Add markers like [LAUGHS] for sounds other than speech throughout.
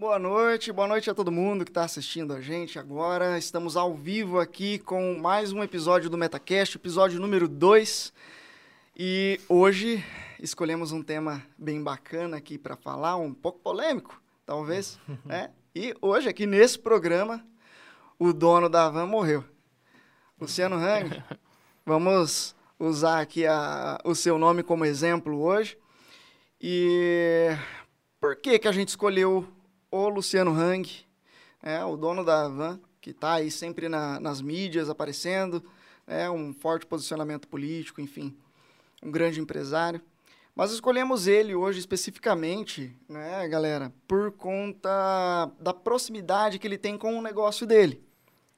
Boa noite, boa noite a todo mundo que está assistindo a gente agora. Estamos ao vivo aqui com mais um episódio do MetaCast, episódio número 2. E hoje escolhemos um tema bem bacana aqui para falar, um pouco polêmico, talvez, [LAUGHS] né? E hoje aqui nesse programa, o dono da van morreu. Luciano Hang, [LAUGHS] vamos usar aqui a, o seu nome como exemplo hoje. E por que, que a gente escolheu o Luciano Hang, é, o dono da van, que está aí sempre na, nas mídias aparecendo, é um forte posicionamento político, enfim, um grande empresário. Mas escolhemos ele hoje especificamente, né, galera, por conta da proximidade que ele tem com o negócio dele.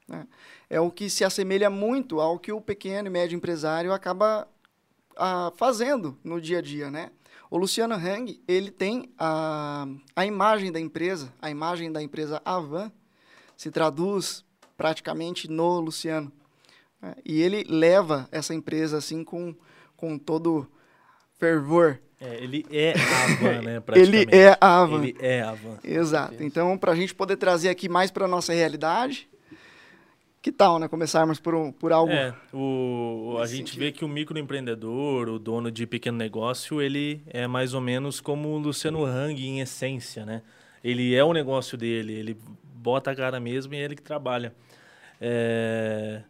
Né? É o que se assemelha muito ao que o pequeno e médio empresário acaba a, ah, fazendo no dia a dia, né? O Luciano Hang, ele tem a, a imagem da empresa, a imagem da empresa Avan, se traduz praticamente no Luciano. Né? E ele leva essa empresa assim com, com todo fervor. É, ele é a Avan, [LAUGHS] né? ele é a Avan. Ele é a Avan. Exato. Então, para a gente poder trazer aqui mais para a nossa realidade, que tal, né? Começarmos por, um, por algo. É, o, a gente sentido. vê que o microempreendedor, o dono de pequeno negócio, ele é mais ou menos como o Luciano Hang em essência, né? Ele é o negócio dele, ele bota a cara mesmo e é ele que trabalha. É...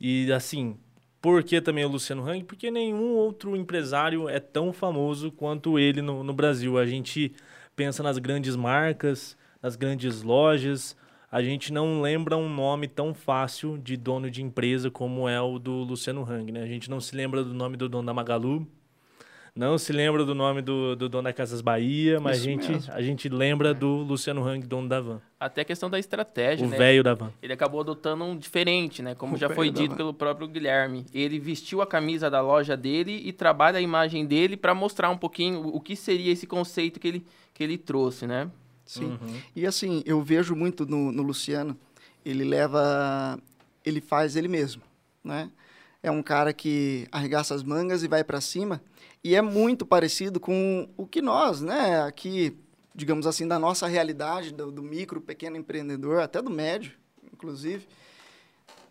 E assim, por que também o Luciano Hang? Porque nenhum outro empresário é tão famoso quanto ele no, no Brasil. A gente pensa nas grandes marcas, nas grandes lojas, a gente não lembra um nome tão fácil de dono de empresa como é o do Luciano Hang, né? A gente não se lembra do nome do dono da Magalu, não se lembra do nome do, do dono da Casas Bahia, mas a gente, a gente lembra do Luciano Hang, dono da van. Até a questão da estratégia, o né? O velho da van. Ele acabou adotando um diferente, né? Como o já foi dito pelo próprio Guilherme. Ele vestiu a camisa da loja dele e trabalha a imagem dele para mostrar um pouquinho o que seria esse conceito que ele, que ele trouxe, né? Sim. Uhum. E assim, eu vejo muito no, no Luciano, ele leva, ele faz ele mesmo, né? É um cara que arregaça as mangas e vai para cima. E é muito parecido com o que nós, né, aqui, digamos assim, da nossa realidade, do, do micro, pequeno empreendedor, até do médio, inclusive,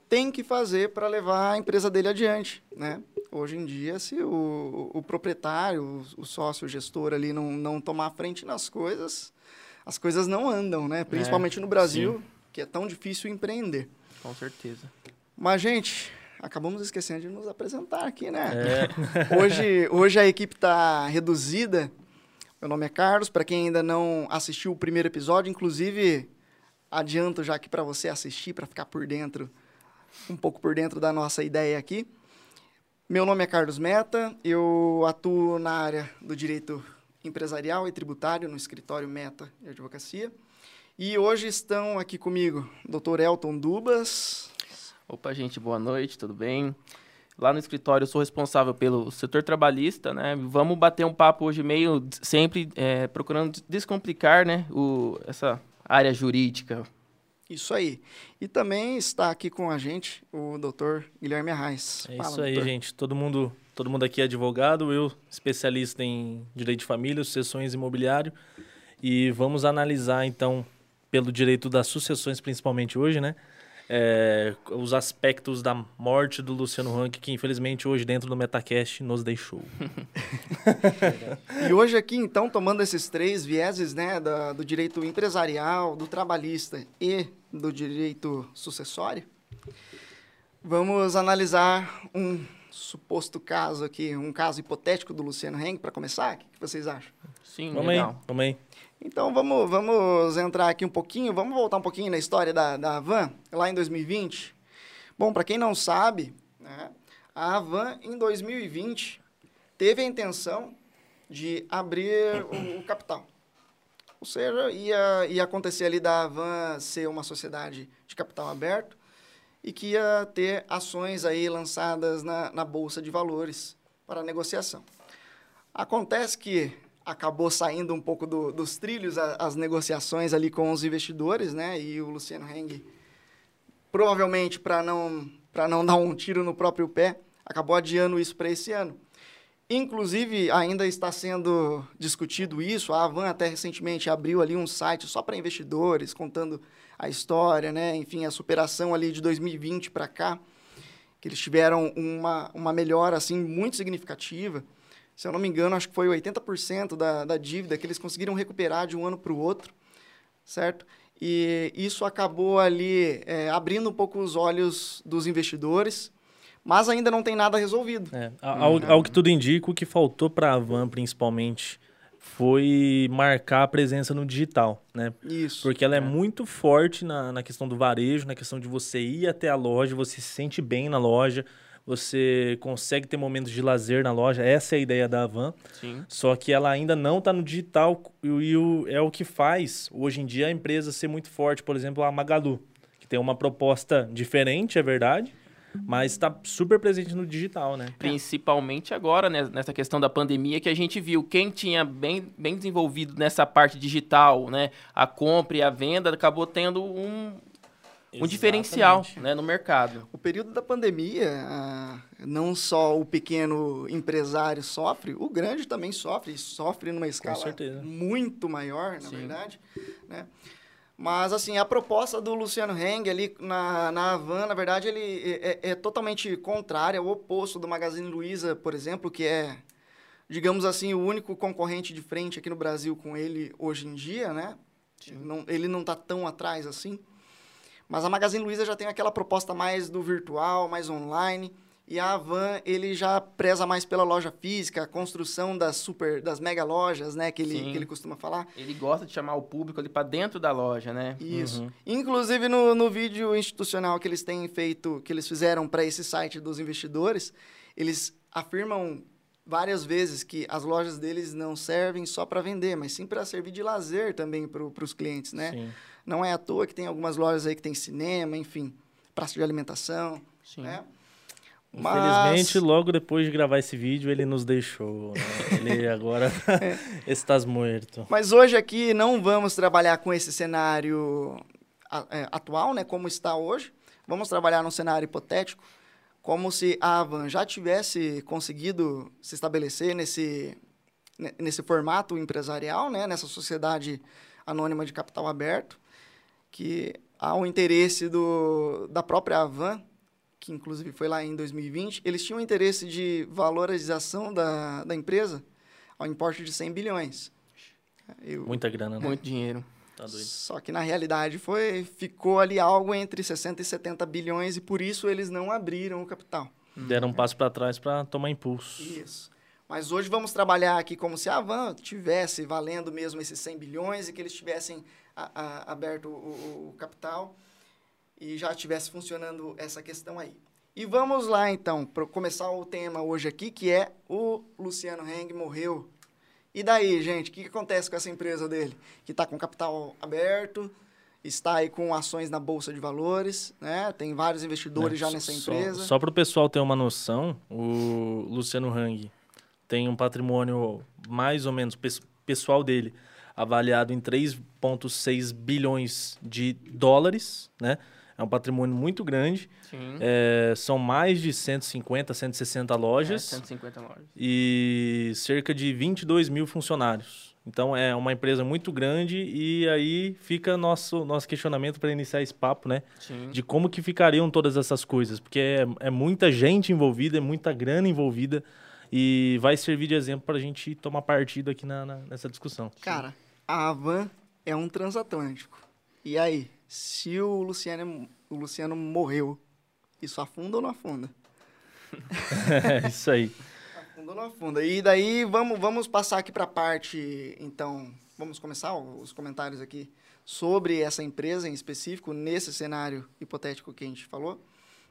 tem que fazer para levar a empresa dele adiante, né? Hoje em dia, se o, o proprietário, o, o sócio, o gestor ali não, não tomar frente nas coisas, as coisas não andam, né? Principalmente é, no Brasil, sim. que é tão difícil empreender. Com certeza. Mas, gente, acabamos esquecendo de nos apresentar aqui, né? É. [LAUGHS] hoje, hoje a equipe está reduzida. Meu nome é Carlos. Para quem ainda não assistiu o primeiro episódio, inclusive adianto já aqui para você assistir, para ficar por dentro, um pouco por dentro da nossa ideia aqui. Meu nome é Carlos Meta, eu atuo na área do direito empresarial e tributário no escritório Meta de Advocacia. E hoje estão aqui comigo o Dr. Elton Dubas. Opa, gente, boa noite, tudo bem? Lá no escritório eu sou responsável pelo setor trabalhista, né? Vamos bater um papo hoje meio sempre é, procurando descomplicar, né, o, essa área jurídica. Isso aí. E também está aqui com a gente o doutor Guilherme Arraes. É Fala, isso aí, doutor. gente. Todo mundo Todo mundo aqui é advogado, eu especialista em direito de família, sucessões imobiliário. E vamos analisar, então, pelo direito das sucessões, principalmente hoje, né? É, os aspectos da morte do Luciano Huck, que infelizmente hoje dentro do Metacast nos deixou. [LAUGHS] e hoje aqui, então, tomando esses três vieses, né, do direito empresarial, do trabalhista e do direito sucessório, vamos analisar um suposto caso aqui, um caso hipotético do Luciano Heng, para começar? O que vocês acham? Sim, vamos legal. Aí, vamos aí. Então, vamos, vamos entrar aqui um pouquinho, vamos voltar um pouquinho na história da, da Avan, lá em 2020. Bom, para quem não sabe, né, a Avan, em 2020, teve a intenção de abrir o, o capital. Ou seja, ia, ia acontecer ali da Avan ser uma sociedade de capital aberto, e que ia ter ações aí lançadas na, na Bolsa de Valores para negociação. Acontece que acabou saindo um pouco do, dos trilhos a, as negociações ali com os investidores, né? E o Luciano Heng, provavelmente para não, não [LAUGHS] dar um tiro no próprio pé, acabou adiando isso para esse ano. Inclusive, ainda está sendo discutido isso. A Avan até recentemente abriu ali um site só para investidores, contando a história, né? Enfim, a superação ali de 2020 para cá, que eles tiveram uma, uma melhora assim muito significativa. Se eu não me engano, acho que foi 80% da, da dívida que eles conseguiram recuperar de um ano para o outro, certo? E isso acabou ali é, abrindo um pouco os olhos dos investidores mas ainda não tem nada resolvido. É, ao, ao, que tudo indica, o que faltou para a Van, principalmente, foi marcar a presença no digital, né? Isso. Porque ela é, é, muito forte na, na questão do varejo, na questão de você ir até a loja, você se sente bem na loja, você consegue ter momentos de lazer na loja. Essa é a ideia da Van. Sim. Só que ela ainda não está no digital e, e o, é o que faz, hoje em dia, a empresa ser muito forte. Por exemplo, a Magalu, que tem uma proposta diferente, é verdade, mas está super presente no digital, né? Principalmente agora, né, nessa questão da pandemia, que a gente viu quem tinha bem, bem desenvolvido nessa parte digital, né? A compra e a venda acabou tendo um, um diferencial né, no mercado. O período da pandemia, ah, não só o pequeno empresário sofre, o grande também sofre, e sofre numa escala muito maior, na Sim. verdade. Né? Mas, assim, a proposta do Luciano Heng ali na, na Havan, na verdade, ele é, é, é totalmente contrária, o oposto do Magazine Luiza, por exemplo, que é, digamos assim, o único concorrente de frente aqui no Brasil com ele hoje em dia, né? Não, ele não está tão atrás assim. Mas a Magazine Luiza já tem aquela proposta mais do virtual, mais online. E a Avan, ele já preza mais pela loja física, a construção das super, das mega lojas, né, que ele, que ele costuma falar. Ele gosta de chamar o público ali para dentro da loja, né? Isso. Uhum. Inclusive no, no vídeo institucional que eles têm feito, que eles fizeram para esse site dos investidores, eles afirmam várias vezes que as lojas deles não servem só para vender, mas sim para servir de lazer também para os clientes, né? Sim. Não é à toa que tem algumas lojas aí que tem cinema, enfim, praça de alimentação, Sim. né? Infelizmente, Mas... logo depois de gravar esse vídeo, ele nos deixou. Né? Ele [LAUGHS] agora está morto. Mas hoje aqui não vamos trabalhar com esse cenário é, atual, né? Como está hoje. Vamos trabalhar num cenário hipotético, como se a Avan já tivesse conseguido se estabelecer nesse, nesse formato empresarial, né? Nessa sociedade anônima de capital aberto, que há o interesse do, da própria Avan que inclusive foi lá em 2020, eles tinham interesse de valorização da, da empresa ao importe de 100 bilhões. Eu, Muita grana, né? Muito dinheiro. Tá doido. Só que na realidade foi ficou ali algo entre 60 e 70 bilhões e por isso eles não abriram o capital. Deram um passo para trás para tomar impulso. Isso. Mas hoje vamos trabalhar aqui como se a Van tivesse valendo mesmo esses 100 bilhões e que eles tivessem a, a, aberto o, o capital e já estivesse funcionando essa questão aí. E vamos lá então, para começar o tema hoje aqui, que é o Luciano Heng morreu. E daí, gente, o que, que acontece com essa empresa dele? Que está com capital aberto, está aí com ações na Bolsa de Valores, né? Tem vários investidores é, já nessa empresa. Só, só para o pessoal ter uma noção, o Luciano Hang tem um patrimônio mais ou menos pessoal dele avaliado em 3,6 bilhões de dólares, né? É um patrimônio muito grande. É, são mais de 150, 160 lojas. É, 150 lojas. E cerca de 22 mil funcionários. Então é uma empresa muito grande e aí fica nosso nosso questionamento para iniciar esse papo, né? Sim. De como que ficariam todas essas coisas, porque é, é muita gente envolvida, é muita grana envolvida e vai servir de exemplo para a gente tomar partido aqui na, na, nessa discussão. Cara, a Avan é um transatlântico. E aí, se o Luciano, o Luciano morreu, isso afunda ou não afunda? [LAUGHS] é isso aí. Afunda ou não afunda? E daí vamos, vamos passar aqui para a parte, então, vamos começar os comentários aqui sobre essa empresa em específico, nesse cenário hipotético que a gente falou.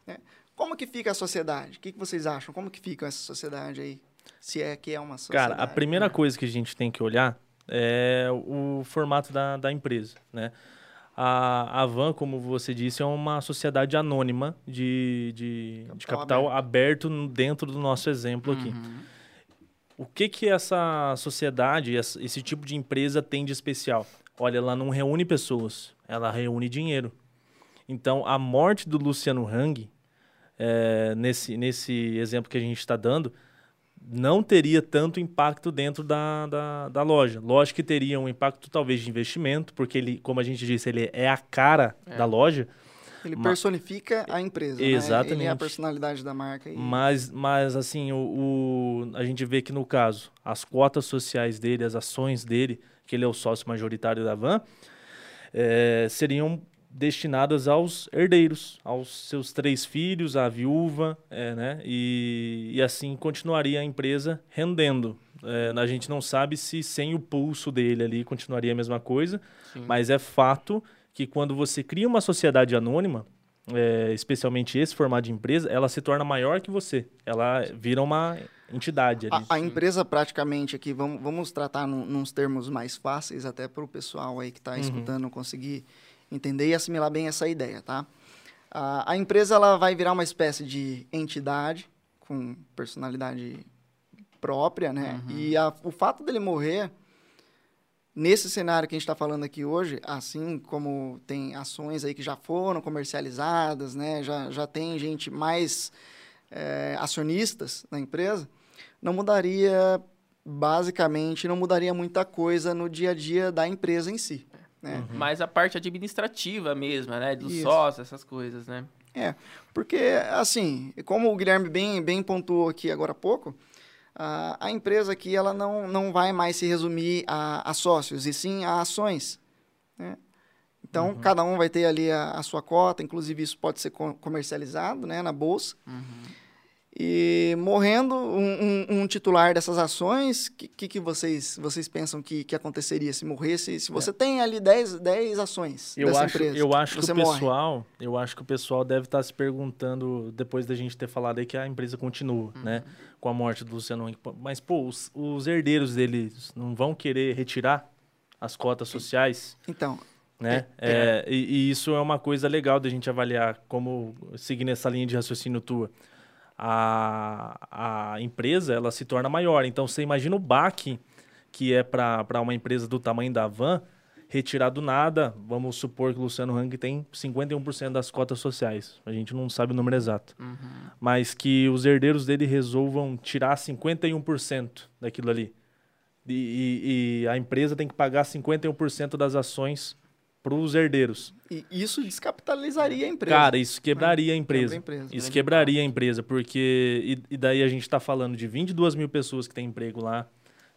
Né? Como que fica a sociedade? O que, que vocês acham? Como que fica essa sociedade aí? Se é que é uma sociedade. Cara, a primeira né? coisa que a gente tem que olhar é o formato da, da empresa, né? A, a Van, como você disse, é uma sociedade anônima de, de capital, de capital aberto. aberto. dentro do nosso exemplo aqui. Uhum. O que que essa sociedade, esse tipo de empresa tem de especial? Olha, ela não reúne pessoas, ela reúne dinheiro. Então, a morte do Luciano Hang, é, nesse, nesse exemplo que a gente está dando, não teria tanto impacto dentro da, da, da, loja. Lógico que teria um impacto talvez de investimento, porque ele, como a gente disse, ele é a cara é. da loja. Ele personifica a empresa. Exatamente. Né? Ele é a personalidade da marca. E... Mas, mas assim, o, o, a gente vê que no caso, as cotas sociais dele, as ações dele, que ele é o sócio majoritário da Van, é, seriam destinadas aos herdeiros, aos seus três filhos, à viúva, é, né? E, e, assim continuaria a empresa rendendo. É, a gente não sabe se sem o pulso dele ali continuaria a mesma coisa, Sim. mas é fato que quando você cria uma sociedade anônima, é, especialmente esse formato de empresa, ela se torna maior que você. Ela vira uma entidade. A, a, empresa praticamente aqui, vamos, vamos tratar num, nos termos mais fáceis até para o pessoal aí que está uhum. escutando conseguir entender e assimilar bem essa ideia, tá? A, a empresa ela vai virar uma espécie de entidade com personalidade própria, né? Uhum. E a, o fato dele morrer nesse cenário que a gente está falando aqui hoje, assim como tem ações aí que já foram comercializadas, né? Já, já tem gente mais é, acionistas na empresa, não mudaria basicamente não mudaria muita coisa no dia a dia da empresa em si. Né? Uhum. Mas a parte administrativa mesmo, né? Dos Isso. sócios, essas coisas, né? É, porque, assim, como o Guilherme bem, bem pontuou aqui agora há pouco, a, a empresa aqui ela não, não vai mais se resumir a, a sócios, e sim a ações. Né? Então, uhum. cada um vai ter ali a, a, sua cota, inclusive isso pode ser comercializado né, na bolsa. Uhum. E morrendo um, um, um, titular dessas ações, o que, que, que, vocês, vocês pensam que, que aconteceria se morresse? Se você é. tem ali 10, 10 ações eu dessa acho, empresa, eu acho que o pessoal, eu acho que o pessoal deve estar se perguntando depois da gente ter falado aí que a empresa continua, uhum. né, com a morte do Luciano Huck. Mas pô, os, os herdeiros deles não vão querer retirar as cotas sociais? Então, né? É, é. É, e, e, isso é uma coisa legal da gente avaliar como seguir nessa linha de raciocínio tua a, a empresa ela se torna maior. Então você imagina o baque que é para uma empresa do tamanho da Van retirar do nada. Vamos supor que o Luciano Hang tem 51% das cotas sociais. A gente não sabe o número exato. Uhum. Mas que os herdeiros dele resolvam tirar 51% daquilo ali. E, e, e, a empresa tem que pagar 51% das ações para os herdeiros. E isso descapitalizaria a empresa. Cara, isso quebraria a empresa. empresa isso quebraria a empresa, porque. E, e daí a gente está falando de 22 mil pessoas que têm emprego lá.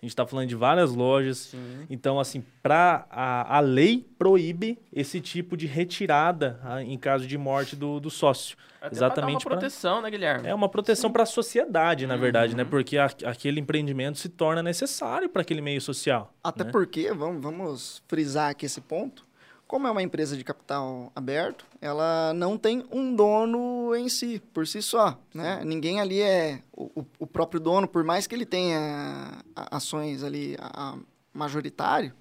A gente está falando de várias lojas. Sim. Então, assim, pra, a, a lei proíbe esse tipo de retirada a, em caso de morte do, do sócio. Até Exatamente. Pra uma proteção, pra, né, Guilherme? É uma proteção para a sociedade, na uhum. verdade, né? Porque a, aquele empreendimento se torna necessário para aquele meio social. Até né? porque, vamos, vamos frisar aqui esse ponto, como é uma empresa de capital aberto, ela não tem um dono em si, por si só. Né? Ninguém ali é o, o, próprio dono, por mais que ele tenha ações ali a, a majoritário,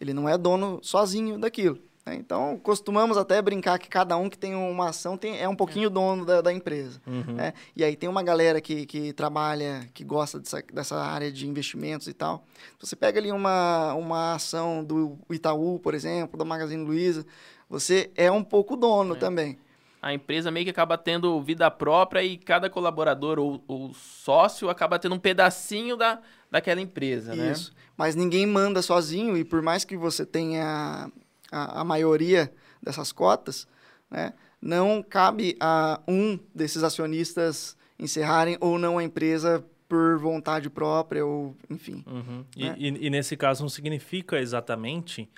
ele não é dono sozinho daquilo. Né? Então, costumamos até brincar que cada um que tem uma ação tem, é um pouquinho dono da, da empresa. Uhum. Né? E aí tem uma galera que, que trabalha, que gosta dessa, dessa área de investimentos e tal. Você pega ali uma, uma ação do Itaú, por exemplo, da Magazine Luiza, você é um pouco dono é. também. A empresa meio que acaba tendo vida própria e cada colaborador ou, ou sócio acaba tendo um pedacinho da, daquela empresa, né? Isso. Mas ninguém manda sozinho e por mais que você tenha a, a maioria dessas cotas, né, não cabe a um desses acionistas encerrarem ou não a empresa por vontade própria ou enfim. Uhum. Né? E, e, e, nesse caso não significa exatamente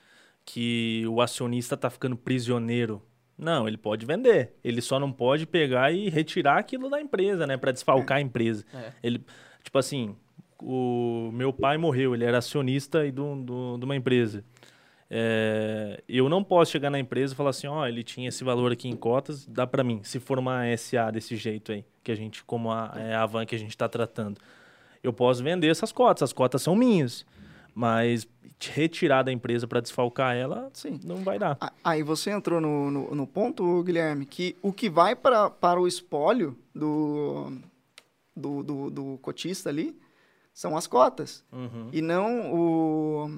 que o acionista está ficando prisioneiro. Não, ele pode vender. Ele só não pode pegar e retirar aquilo da empresa, né, para desfalcar é. a empresa. É. Ele, tipo assim, o meu pai morreu, ele era acionista de uma empresa. É, eu não posso chegar na empresa e falar assim, ó, oh, ele tinha esse valor aqui em cotas, dá para mim. Se for uma SA desse jeito aí, que a gente, como a, é a van que a gente está tratando, eu posso vender essas cotas. As cotas são minhas, mas retirar da empresa para desfalcar ela, sim, não vai dar. Aí você entrou no, no, no ponto, Guilherme, que o que vai para, para o espólio do, do, do, do cotista ali são as cotas. Uhum. E não o,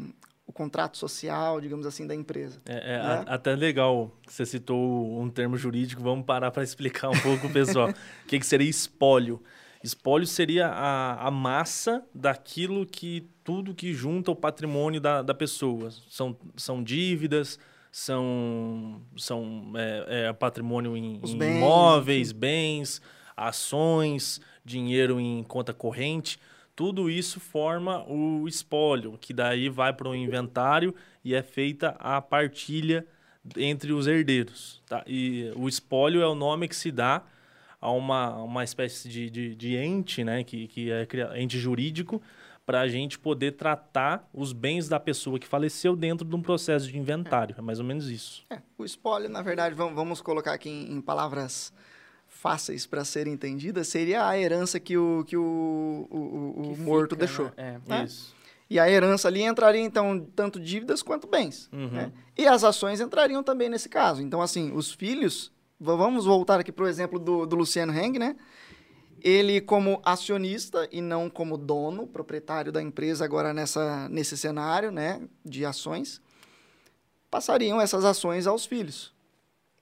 o contrato social, digamos assim, da empresa. É, é né? até legal que você citou um termo jurídico, vamos parar para [LAUGHS] explicar um pouco, pessoal. o que, que seria espólio? Espólio seria a, a massa daquilo que tudo que junta o patrimônio da, da pessoa. São, são dívidas, são, são é, é patrimônio em, em bens, imóveis, enfim. bens, ações, dinheiro em conta corrente. Tudo isso forma o espólio, que daí vai para o inventário e é feita a partilha entre os herdeiros. Tá? E o espólio é o nome que se dá a uma, uma espécie de, de, de ente, né? que, que é ente jurídico, para a gente poder tratar os bens da pessoa que faleceu dentro de um processo de inventário. É, é mais ou menos isso. É, o espólio, na verdade, vamos, colocar aqui em, em palavras fáceis para serem entendidas, seria a herança que o, que o, o, o que morto fica, deixou. Né? É, né? isso. E a herança ali entraria, então, tanto dívidas quanto bens. Uhum. Né? E as ações entrariam também nesse caso. Então, assim, os filhos... Vamos voltar aqui para o exemplo do, do Luciano Heng, né? ele como acionista e não como dono, proprietário da empresa agora nessa, nesse cenário né, de ações, passariam essas ações aos filhos,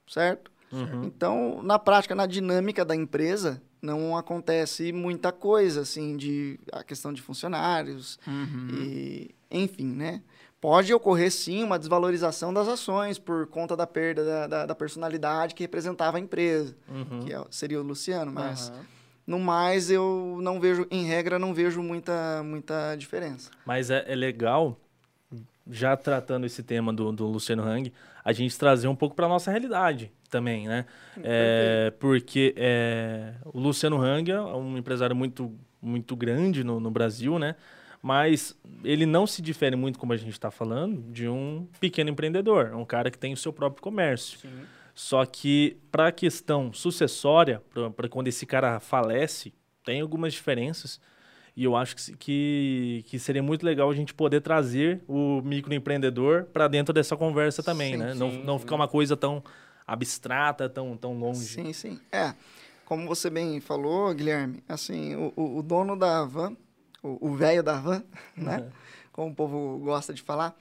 certo? Uhum. Então, na prática, na dinâmica da empresa, não acontece muita coisa, assim, de a questão de funcionários uhum. e, enfim, né? Pode ocorrer, sim, uma desvalorização das ações por conta da perda da, da, da personalidade que representava a empresa, uhum. que é, seria o Luciano, mas... No mais, eu não vejo, em regra, não vejo muita, muita diferença. Mas é, é legal, já tratando esse tema do, do Luciano Hang, a gente trazer um pouco para nossa realidade também, né? É, porque é, o Luciano Hang é um empresário muito, muito grande no, no Brasil, né? Mas ele não se difere muito, como a gente está falando, de um pequeno empreendedor, um cara que tem o seu próprio comércio. Sim. Só que para a questão sucessória, para quando esse cara falece, tem algumas diferenças. E eu acho que, que, que, seria muito legal a gente poder trazer o microempreendedor para dentro dessa conversa também, sim, né? Sim, não, não ficar uma coisa tão abstrata, tão, tão longe. Sim, sim. É, como você bem falou, Guilherme, assim, o, o dono da van, o velho da van, [LAUGHS] né? Uhum. Como o povo gosta de falar,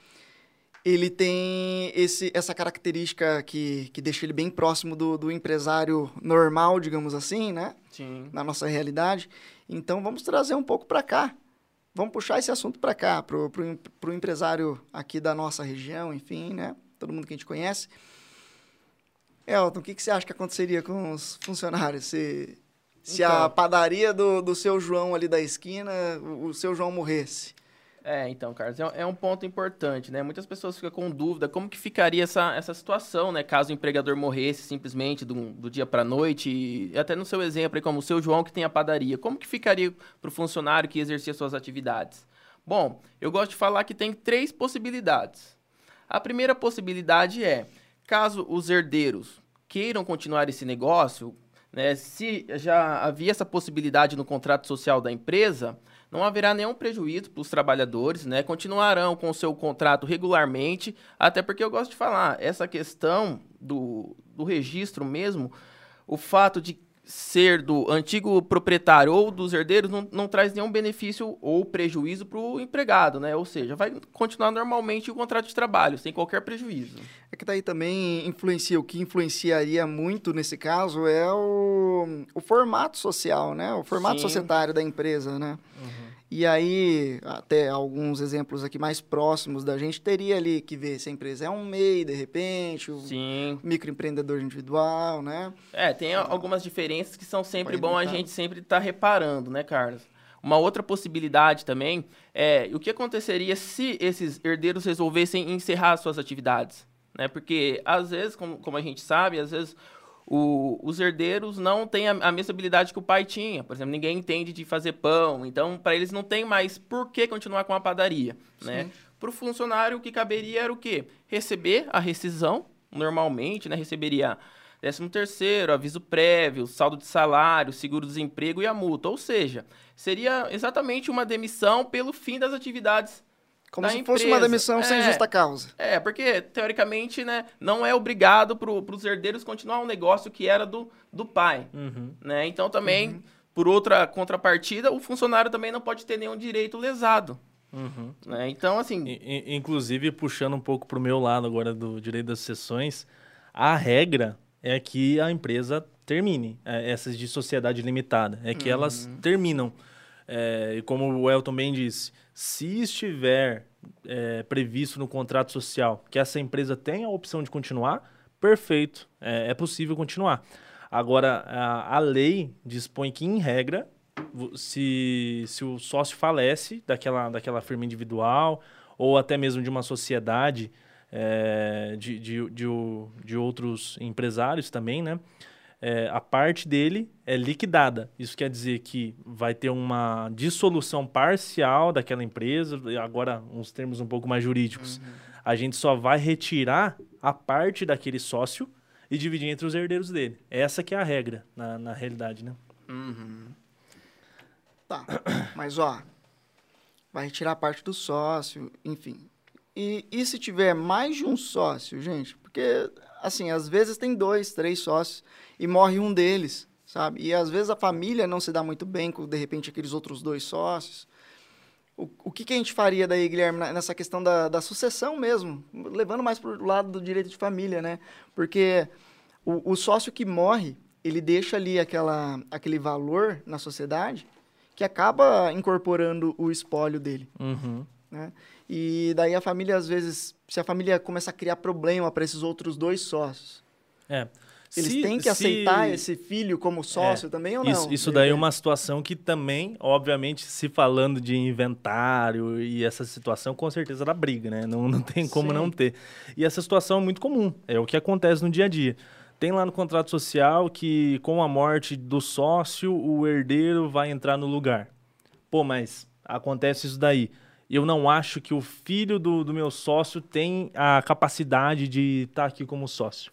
ele tem esse, essa característica que, que deixa ele bem próximo do, do empresário normal, digamos assim, né? Sim. Na nossa realidade. Então, vamos trazer um pouco para cá. Vamos puxar esse assunto para cá, para o empresário aqui da nossa região, enfim, né? Todo mundo que a gente conhece. Elton, o que, que você acha que aconteceria com os funcionários se, se então, a padaria do, do seu João ali da esquina, o, o seu João morresse? É, então, Carlos, é, é um ponto importante, né? Muitas pessoas ficam com dúvida como que ficaria essa, essa situação, né? Caso o empregador morresse simplesmente do, do dia para a noite, e até no seu exemplo aí, como o seu João que tem a padaria, como que ficaria para o funcionário que exercia suas atividades? Bom, eu gosto de falar que tem três possibilidades. A primeira possibilidade é, caso os herdeiros queiram continuar esse negócio, né? Se já havia essa possibilidade no contrato social da empresa, não haverá nenhum prejuízo para os trabalhadores, né? Continuarão com o seu contrato regularmente, até porque eu gosto de falar, essa questão do, do registro mesmo, o fato de ser do antigo proprietário ou dos herdeiros não, não traz nenhum benefício ou prejuízo para o empregado, né? Ou seja, vai continuar normalmente o contrato de trabalho, sem qualquer prejuízo. É que daí também influencia, o que influenciaria muito nesse caso é o, o formato social, né? O formato Sim. societário da empresa, né? Uhum. E aí, até alguns exemplos aqui mais próximos da gente, teria ali que ver se a empresa é um MEI, de repente, o Sim. microempreendedor individual, né? É, tem algumas diferenças que são sempre bom a gente sempre estar tá reparando, né, Carlos? Uma outra possibilidade também é o que aconteceria se esses herdeiros resolvessem encerrar suas atividades, né? Porque às vezes, como, como a gente sabe, às vezes o, os herdeiros não têm a, a, mesma habilidade que o pai tinha. Por exemplo, ninguém entende de fazer pão, então para eles não tem mais por que continuar com a padaria. Né? Para o funcionário, o que caberia era o quê? Receber a rescisão, normalmente, né? receberia 13 terceiro, aviso prévio, saldo de salário, seguro-desemprego e a multa. Ou seja, seria exatamente uma demissão pelo fim das atividades como se empresa. fosse uma demissão é, sem justa causa. É, porque, teoricamente, né, não é obrigado para os herdeiros continuar um negócio que era do, do pai. Uhum. Né? Então, também, uhum. por outra contrapartida, o funcionário também não pode ter nenhum direito lesado. Uhum. Né? Então, assim... Inclusive, puxando um pouco para o meu lado agora do direito das sessões, a regra é que a empresa termine, é, essas de sociedade limitada, é que uhum. elas terminam. É, e como o Elton bem disse, se estiver é, previsto no contrato social que essa empresa tenha a opção de continuar, perfeito, é, é possível continuar. Agora, a, a, lei dispõe que, em regra, se, se o sócio falece daquela, daquela firma individual ou até mesmo de uma sociedade é, de, de, de, de, outros empresários também, né? É, a parte dele é liquidada. Isso quer dizer que vai ter uma dissolução parcial daquela empresa, agora uns termos um pouco mais jurídicos. Uhum. A gente só vai retirar a parte daquele sócio e dividir entre os herdeiros dele. Essa que é a regra, na, na realidade, né? Uhum. Tá, [COUGHS] mas ó, vai retirar a parte do sócio, enfim. E, e se tiver mais de um sócio, gente? Porque, assim, às vezes tem dois, três sócios e morre um deles, sabe? E às vezes a família não se dá muito bem com, de repente, aqueles outros dois sócios. O, o que, que a gente faria daí, Guilherme, nessa questão da, da sucessão mesmo? Levando mais para o lado do direito de família, né? Porque o, o sócio que morre, ele deixa ali aquela, aquele valor na sociedade que acaba incorporando o espólio dele. Uhum. Né? E daí a família, às vezes, se a família começa a criar problema para esses outros dois sócios. É. Eles se, têm que aceitar esse filho como sócio é, também ou não? Isso, isso daí é uma situação que também, obviamente, se falando de inventário e essa situação, com certeza dá briga, né? Não, não tem como Sim. não ter. E essa situação é muito comum, é o que acontece no dia a dia. Tem lá no contrato social que, com a morte do sócio, o herdeiro vai entrar no lugar. Pô, mas acontece isso daí eu não acho que o filho do, do meu sócio tem a capacidade de estar tá aqui como sócio.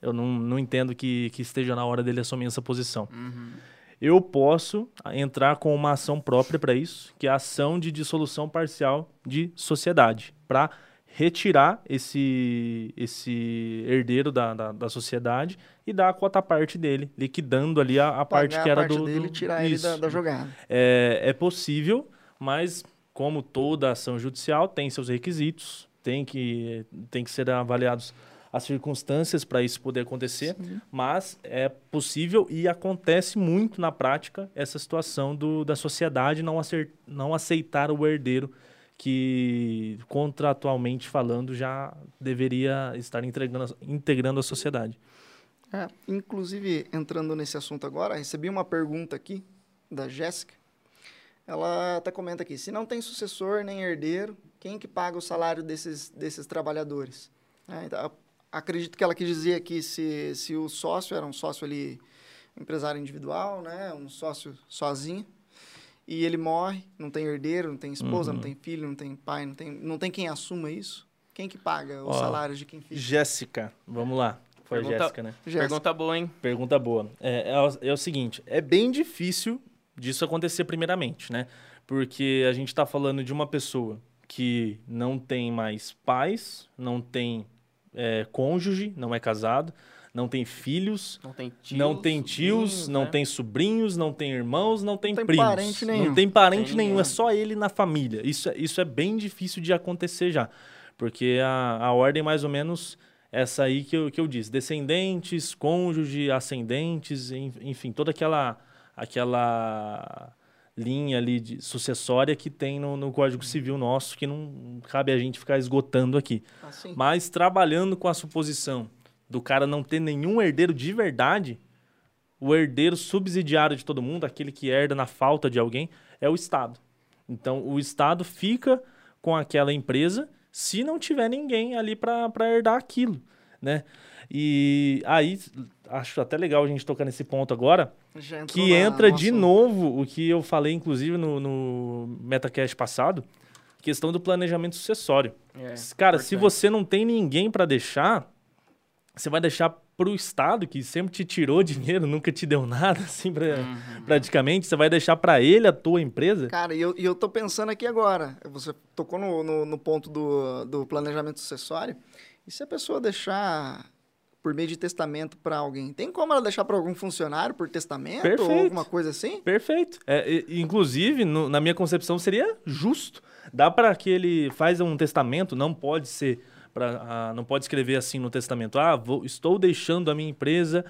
Eu não, não entendo que, que esteja na hora dele assumir essa posição. Uhum. Eu posso entrar com uma ação própria para isso, que é a ação de dissolução parcial de sociedade, para retirar esse, esse herdeiro da, da, da, sociedade e dar a cota parte dele, liquidando ali a, a parte que era parte do, dele, do tirar isso. ele da, da jogada. É, é possível, mas como toda ação judicial, tem seus requisitos, tem que, tem que ser avaliados as circunstâncias para isso poder acontecer, Sim. mas é possível e acontece muito na prática essa situação do, da sociedade não, acer, não aceitar o herdeiro que, contratualmente falando, já deveria estar integrando, integrando a sociedade. É, inclusive, entrando nesse assunto agora, recebi uma pergunta aqui da Jéssica, ela até comenta aqui, se não tem sucessor nem herdeiro, quem que paga o salário desses, desses trabalhadores? É, então, acredito que ela quis dizer que se, se o sócio era um sócio ali, empresário individual, né, um sócio sozinho, e ele morre, não tem herdeiro, não tem esposa, uhum. não tem filho, não tem pai, não tem, não tem quem assuma isso, quem que paga os salários de quem fica? Jéssica, vamos lá. Foi Pergunta, a Jéssica, né? Jéssica. Pergunta boa, hein? Pergunta boa. É, é, é o seguinte, é bem difícil disso acontecer primeiramente, né? Porque a gente está falando de uma pessoa que não tem mais pais, não tem é, cônjuge, não é casado, não tem filhos, não tem tios, não tem, tios, não né? tem sobrinhos, não tem irmãos, não tem, não tem primos. Parente nenhum. Não tem parente tem nenhum, é só ele na família. Isso, é, isso é bem difícil de acontecer já. Porque a, a ordem, mais ou menos, essa aí que eu, que eu disse: descendentes, cônjuge, ascendentes, enfim, toda aquela aquela linha ali de sucessória que tem no, no, Código Civil nosso, que não cabe a gente ficar esgotando aqui. Assim. Mas trabalhando com a suposição do cara não ter nenhum herdeiro de verdade, o herdeiro subsidiário de todo mundo, aquele que herda na falta de alguém, é o Estado. Então, o Estado fica com aquela empresa se não tiver ninguém ali para herdar aquilo, né? E aí, acho até legal a gente tocar nesse ponto agora, que entra de novo o que eu falei, inclusive, no, no Metacast passado, questão do planejamento sucessório. É, Cara, importante. se você não tem ninguém para deixar, você vai deixar para o Estado, que sempre te tirou [LAUGHS] dinheiro, nunca te deu nada, assim, pra, uhum. praticamente, você vai deixar para ele a tua empresa? Cara, e eu, eu tô pensando aqui agora, você tocou no, no, no ponto do, do planejamento sucessório, e se a pessoa deixar por meio de testamento para alguém. Tem como ela deixar para algum funcionário por testamento Perfeito. ou alguma coisa assim? Perfeito. É, inclusive, no, na minha concepção, seria justo. Dá para que ele faz um testamento, não pode ser Pra, não pode escrever assim no testamento, ah, vou, estou deixando a minha empresa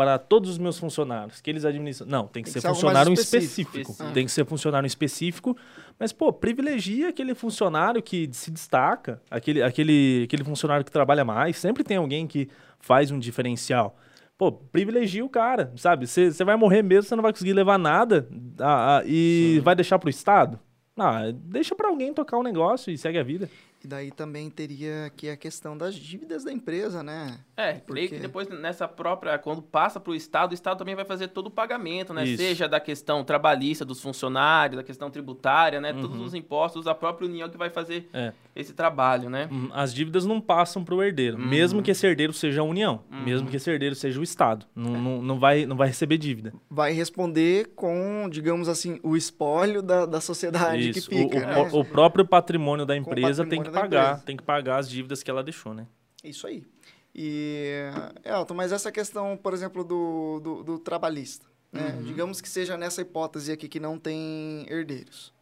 para todos os meus funcionários, que eles administram. Não, tem que, tem ser, ser funcionário específico. específico. Tem que ser funcionário específico, mas, pô, privilegia aquele funcionário que se destaca, aquele, aquele, aquele funcionário que trabalha mais. Sempre tem alguém que faz um diferencial. Pô, privilegia o cara, sabe? Você vai morrer mesmo, você não vai conseguir levar nada a, a, e Sim. vai deixar pro Estado? Não, deixa para alguém tocar o um negócio e segue a vida. E daí também teria aqui a questão das dívidas da empresa, né? É, Porque... creio que depois nessa própria, quando passa para o Estado, o Estado também vai fazer todo o pagamento, né? Isso. Seja da questão trabalhista dos funcionários, da questão tributária, né? Uhum. Todos os impostos, a própria União que vai fazer é. esse trabalho, né? Uhum. As dívidas não passam para o herdeiro, uhum. mesmo que esse herdeiro seja a União, uhum. mesmo que esse herdeiro seja o Estado. Não, é. não, não, vai, não vai receber dívida. Vai responder com, digamos assim, o espólio da, da sociedade Isso. que fica. O, né? o, o próprio patrimônio da empresa patrimônio tem que pagar, tem que pagar as dívidas que ela deixou, né? Isso aí. E, Elton, mas essa questão, por exemplo, do, do, do trabalhista, né? Uhum. Digamos que seja nessa hipótese aqui que não tem herdeiros,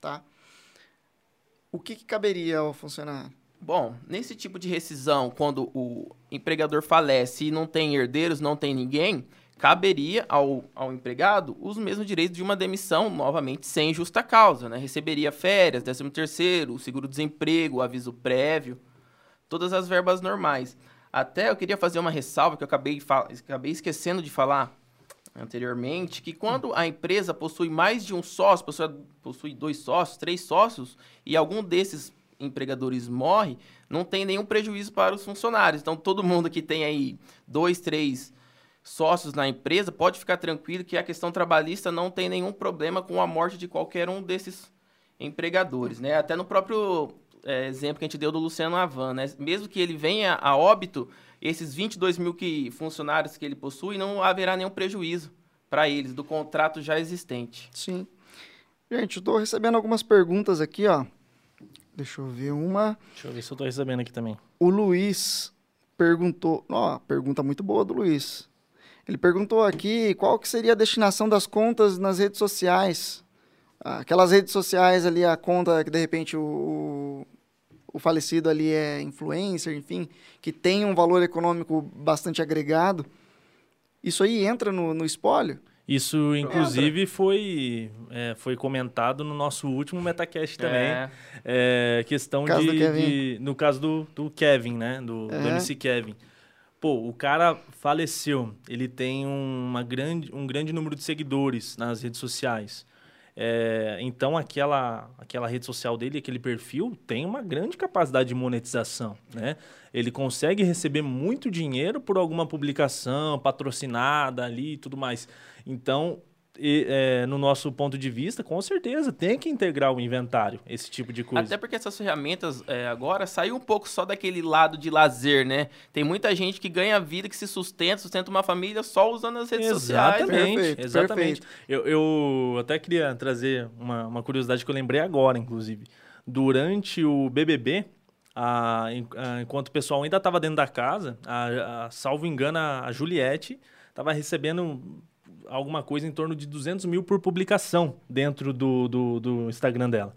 tá? O que, que caberia ao funcionário? Bom, nesse tipo de rescisão, quando o empregador falece e não tem herdeiros, não tem ninguém, caberia ao, ao empregado os mesmos direitos de uma demissão, novamente, sem justa causa. Né? Receberia férias, 13 terceiro, seguro-desemprego, aviso prévio, todas as verbas normais. Até eu queria fazer uma ressalva que eu acabei, acabei esquecendo de falar anteriormente, que quando a empresa possui mais de um sócio, possui, possui dois sócios, três sócios, e algum desses empregadores morre, não tem nenhum prejuízo para os funcionários. Então, todo mundo que tem aí dois, três sócios na empresa, pode ficar tranquilo que a questão trabalhista não tem nenhum problema com a morte de qualquer um desses empregadores, né? Até no próprio é, exemplo que a gente deu do Luciano Avan, né? Mesmo que ele venha a óbito, esses 22 mil que, funcionários que ele possui, não haverá nenhum prejuízo para eles do contrato já existente. Sim. Gente, estou recebendo algumas perguntas aqui, ó. Deixa eu ver uma. Deixa eu ver se eu estou recebendo aqui também. O Luiz perguntou. Ó, pergunta muito boa do Luiz. Ele perguntou aqui qual que seria a destinação das contas nas redes sociais. Aquelas redes sociais ali, a conta que de repente o, o falecido ali é influencer, enfim, que tem um valor econômico bastante agregado. Isso aí entra no, no espólio? Isso, inclusive, foi, é, foi comentado no nosso último Metacast também. É. É, questão de, de, No caso do, do Kevin, né? Do, do MC Kevin. Pô, o cara faleceu, ele tem uma grande, um grande número de seguidores nas redes sociais. É, então, aquela, aquela rede social dele, aquele perfil, tem uma grande capacidade de monetização. Né? Ele consegue receber muito dinheiro por alguma publicação patrocinada ali e tudo mais. Então, e, é, no nosso ponto de vista, com certeza, tem que integrar o inventário, esse tipo de coisa. Até porque essas ferramentas é, agora saiu um pouco só daquele lado de lazer, né? Tem muita gente que ganha vida, que se sustenta, sustenta uma família só usando as redes exatamente, sociais. Perfeito, exatamente. Eu, eu até queria trazer uma, uma curiosidade que eu lembrei agora, inclusive. Durante o BBB, a, a, enquanto o pessoal ainda estava dentro da casa, a, a, salvo engano, a Juliette estava recebendo alguma coisa em torno de 200 mil por publicação dentro do, do, do Instagram dela.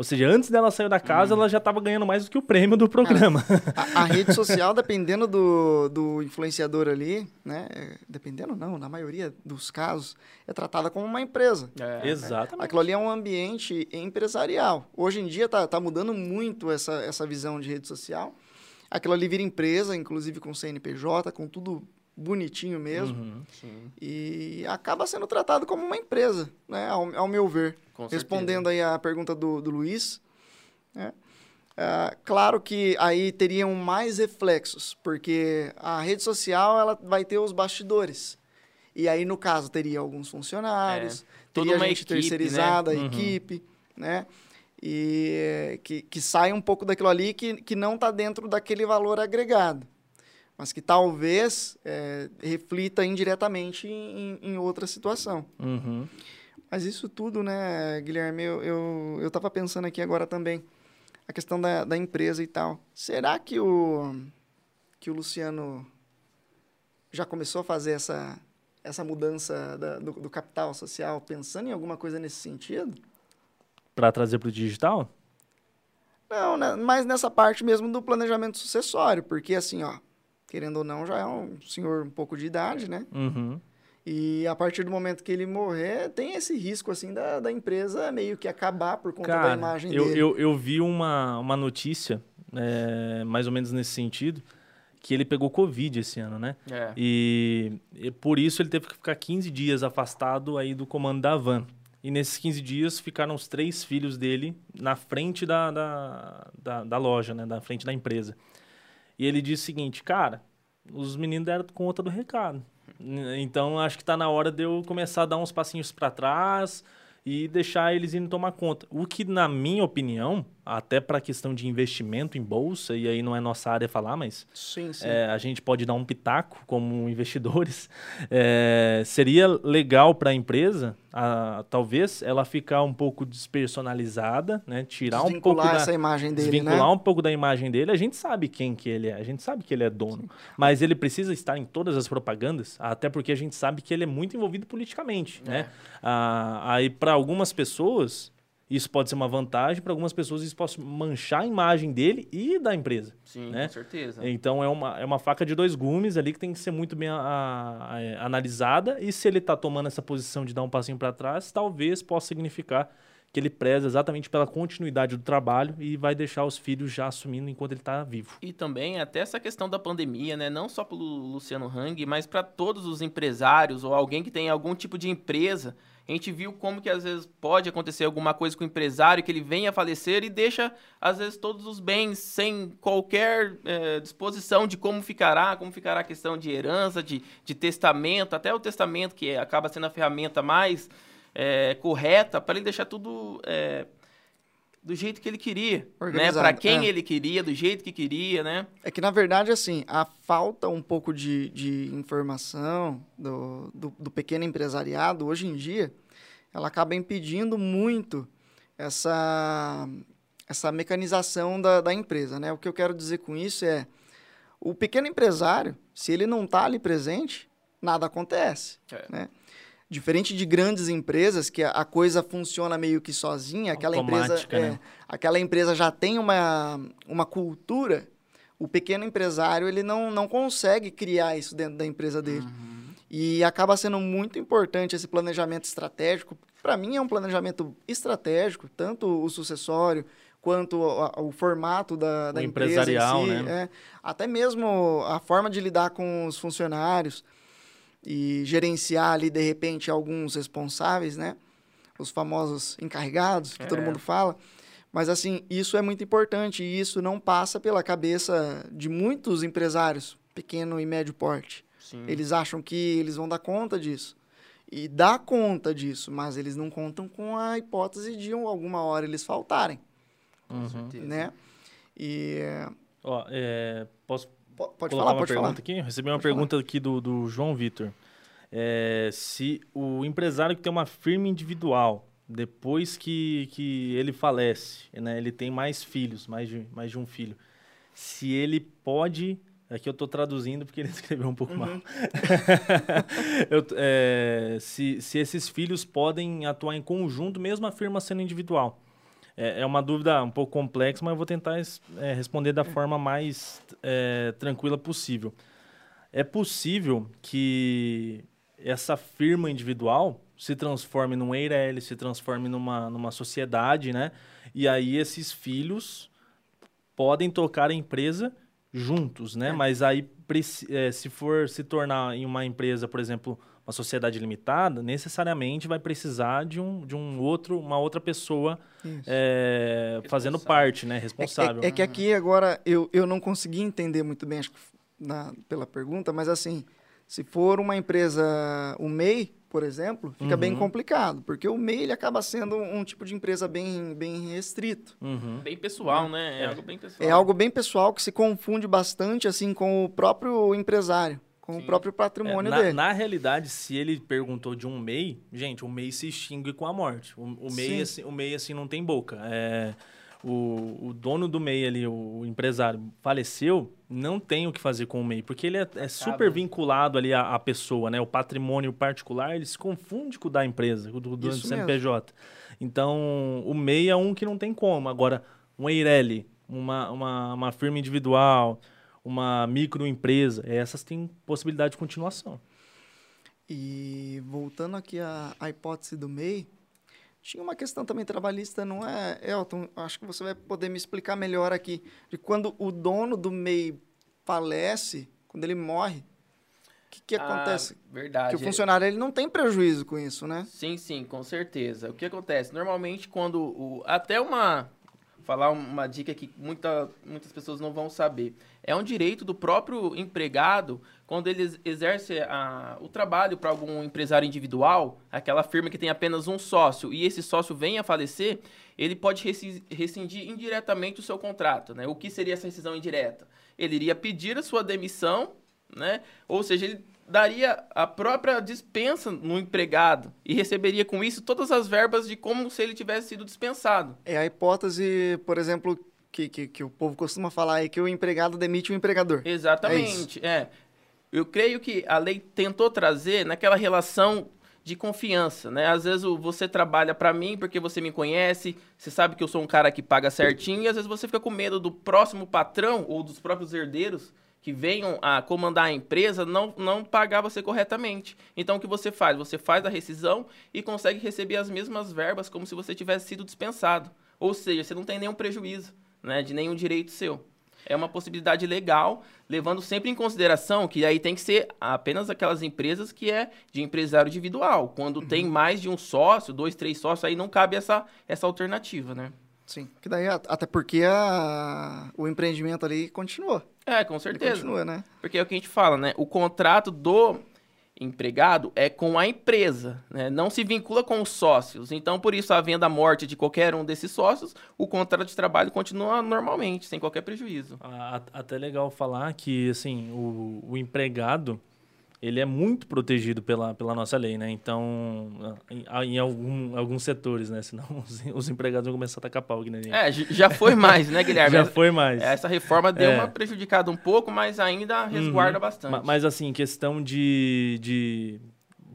Ou seja, antes dela sair da casa, hum. ela já estava ganhando mais do que o prêmio do programa. A, a, [LAUGHS] rede social, dependendo do, do influenciador ali, né? Dependendo não, na maioria dos casos, é tratada como uma empresa. É. Exatamente. Aquilo ali é um ambiente empresarial. Hoje em dia está tá mudando muito essa, essa visão de rede social. Aquilo ali vira empresa, inclusive com CNPJ, com tudo bonitinho mesmo. Uhum, e acaba sendo tratado como uma empresa, né? Ao, ao meu ver. Com Respondendo certeza. aí a pergunta do, do Luiz, né? É, claro que aí teriam mais reflexos, porque a rede social ela vai ter os bastidores. E aí, no caso, teria alguns funcionários, é, teria uma gente equipe, terceirizada, né? a uhum. equipe, né? E que, que sai um pouco daquilo ali que, que não está dentro daquele valor agregado mas que talvez é, reflita indiretamente em, em outra situação. Uhum. Mas isso tudo, né, Guilherme, eu, eu, eu tava pensando aqui agora também, a questão da, da empresa e tal. Será que o, que o Luciano já começou a fazer essa, essa mudança da, do, do capital social, pensando em alguma coisa nesse sentido? Para trazer para o digital? Não, né, mas nessa parte mesmo do planejamento sucessório, porque assim, ó, querendo ou não, já é um senhor um pouco de idade, né? Uhum. E a partir do momento que ele morrer, tem esse risco, assim, da, da empresa meio que acabar por conta Cara, da imagem eu, dele. eu, eu vi uma, uma notícia, é, mais ou menos nesse sentido, que ele pegou Covid esse ano, né? É. E, e por isso ele teve que ficar 15 dias afastado aí do comando da van. E nesses 15 dias ficaram os três filhos dele na frente da, da, da, da loja, né? Na frente da empresa. E ele disse o seguinte, cara, os meninos deram conta do recado. Então acho que está na hora de eu começar a dar uns passinhos para trás e deixar eles indo tomar conta. O que, na minha opinião, até para a questão de investimento em bolsa, e aí não é nossa área falar, mas Sim, sim. é, a gente pode dar um pitaco como investidores. [LAUGHS] É, seria legal para a empresa, talvez, ela ficar um pouco despersonalizada, né? Tirar um pouco da, essa imagem dele, desvincular né? um pouco da imagem dele. A gente sabe quem que ele é, a gente sabe que ele é dono, mas ele precisa estar em todas as propagandas, até porque a gente sabe que ele é muito envolvido politicamente, né? Ah, aí para algumas pessoas isso pode ser uma vantagem, para algumas pessoas isso pode manchar a imagem dele e da empresa. Sim, né? com certeza. Então é uma, é uma faca de dois gumes ali que tem que ser muito bem a- a- a- analisada. E se ele está tomando essa posição de dar um passinho para trás, talvez possa significar que ele preza exatamente pela continuidade do trabalho e vai deixar os filhos já assumindo enquanto ele está vivo. E também até essa questão da pandemia, né? Não só pelo Luciano Hang, mas para todos os empresários ou alguém que tem algum tipo de empresa. A gente viu como que às vezes pode acontecer alguma coisa com o empresário que ele venha a falecer e deixa às vezes todos os bens sem qualquer eh, disposição de como ficará, como ficará a questão de herança, de, de testamento, até o testamento que acaba sendo a ferramenta mais eh, correta para ele deixar tudo eh, do jeito que ele queria, né? Organizado, Para quem é. ele queria, do jeito que queria, né? É que, na verdade, assim, a falta um pouco de, de informação do, do, do pequeno empresariado, hoje em dia, ela acaba impedindo muito essa, essa mecanização da, da empresa, né? O que eu quero dizer com isso é, o pequeno empresário, se ele não está ali presente, nada acontece. É. né? Diferente de grandes empresas, que a, coisa funciona meio que sozinha, aquela empresa, Automática, é, né? aquela empresa já tem uma, uma cultura, o pequeno empresário ele não, não consegue criar isso dentro da empresa dele. E acaba sendo muito importante esse planejamento estratégico. Para mim é um planejamento estratégico, tanto o sucessório quanto o, formato da, da O empresa empresarial, em si, né? é. até mesmo a forma de lidar com os funcionários e gerenciar ali de repente alguns responsáveis, né? Os famosos encarregados que todo É. mundo fala. Mas assim, isso é muito importante e isso não passa pela cabeça de muitos empresários pequeno e médio porte. Sim. Eles acham que eles vão dar conta disso. E dá conta disso, mas eles não contam com a hipótese de um- alguma hora eles faltarem, Com certeza. né? E é, Ó, é, posso po- pode colocar falar, uma pode pergunta falar. aqui? Recebi uma Pode falar. pergunta aqui do, do João Vitor. É, se o empresário que tem uma firma individual, depois que, que ele falece, né, ele tem mais filhos, mais de, mais de um filho, se ele pode. Aqui eu estou traduzindo porque ele [LAUGHS] escreveu um pouco Uhum. mal. [LAUGHS] Eu- é, se, se esses filhos podem atuar em conjunto, mesmo a firma sendo individual. É, é uma dúvida um pouco complexa, mas eu vou tentar é, responder da forma mais é, tranquila possível. É possível que essa firma individual se transforme num EIRELI, se transforme numa, numa sociedade, né? E aí esses filhos podem tocar a empresa juntos, né? Mas aí, eh, se for se tornar em uma empresa, por exemplo, uma sociedade limitada, necessariamente vai precisar de um, de um outro, uma outra pessoa eh, fazendo parte, né? É- Responsável. É, é que aqui agora eu, eu não consegui entender muito bem acho que na- pela pergunta, mas assim, se for uma empresa, o MEI, por exemplo, fica bem Uhum. complicado, porque o MEI ele acaba sendo um tipo de empresa bem, bem restrito. Uhum. Bem pessoal, né? É, É. algo bem pessoal. É algo bem pessoal que se confunde bastante assim com o próprio empresário, com o Sim. próprio É, patrimônio na, dele. na realidade, se ele perguntou de um MEI, gente, o MEI se extingue com a morte. O, o, MEI, Sim. assim, o MEI, assim, não tem boca. É, o, o dono do MEI ali, o, o empresário, faleceu, não tem o que fazer com o MEI, porque ele é, é super vinculado ali à, à pessoa, né? O patrimônio particular, ele se confunde com o da empresa, com o do, do CNPJ. Então, o MEI é um que não tem como. Agora, um Eireli, uma, uma, uma firma individual, uma microempresa, essas têm possibilidade de continuação. E voltando aqui à, à hipótese do MEI, tinha uma questão também trabalhista, não é, Elton? Acho que você vai poder me explicar melhor aqui. De quando o dono do MEI falece, quando ele morre, o que, que ah, acontece? Verdade. Que o funcionário ele não tem prejuízo com isso, né? Sim, sim, com certeza. O que acontece? Normalmente, quando o, até uma falar uma dica que muita, muitas pessoas não vão saber. É um direito do próprio empregado, quando ele exerce a, o trabalho para algum empresário individual, aquela firma que tem apenas um sócio, e esse sócio vem a falecer, ele pode rescindir indiretamente o seu contrato. Né? O que seria essa rescisão indireta? Ele iria pedir a sua demissão, né? ou seja, ele daria a própria dispensa no empregado e receberia com isso todas as verbas de como se ele tivesse sido dispensado. É a hipótese, por exemplo, que, que, que o povo costuma falar aí, que o empregado demite o empregador. Exatamente, é, é. Eu creio que a lei tentou trazer naquela relação de confiança, né? Às vezes você trabalha para mim porque você me conhece, você sabe que eu sou um cara que paga certinho, e às vezes você fica com medo do próximo patrão ou dos próprios herdeiros que venham a comandar a empresa não, não pagar você corretamente. Então, o que você faz? Você faz a rescisão e consegue receber as mesmas verbas como se você tivesse sido dispensado. Ou seja, você não tem nenhum prejuízo né, de nenhum direito seu. É uma possibilidade legal, levando sempre em consideração que aí tem que ser apenas aquelas empresas que é de empresário individual. Quando uhum. tem mais de um sócio, dois, três sócios, aí não cabe essa, essa alternativa, né? Sim, que daí até porque a, o empreendimento ali continuou. É, com certeza. Ele continua, né? Porque é o que a gente fala, né? O contrato do empregado é com a empresa, né? não se vincula com os sócios. Então, por isso, havendo a morte de qualquer um desses sócios, o contrato de trabalho continua normalmente, sem qualquer prejuízo. Até legal falar que, assim, o, o empregado, ele é muito protegido pela, pela nossa lei, né? Então, em, em algum, alguns setores, né? Senão [LAUGHS] os, os, empregados vão começar a tacar pau aqui, gente? É, já foi mais, né, [LAUGHS] Guilherme? já foi mais. Essa reforma deu é. uma prejudicada um pouco, mas ainda resguarda uhum. bastante. Mas, assim, questão de, de...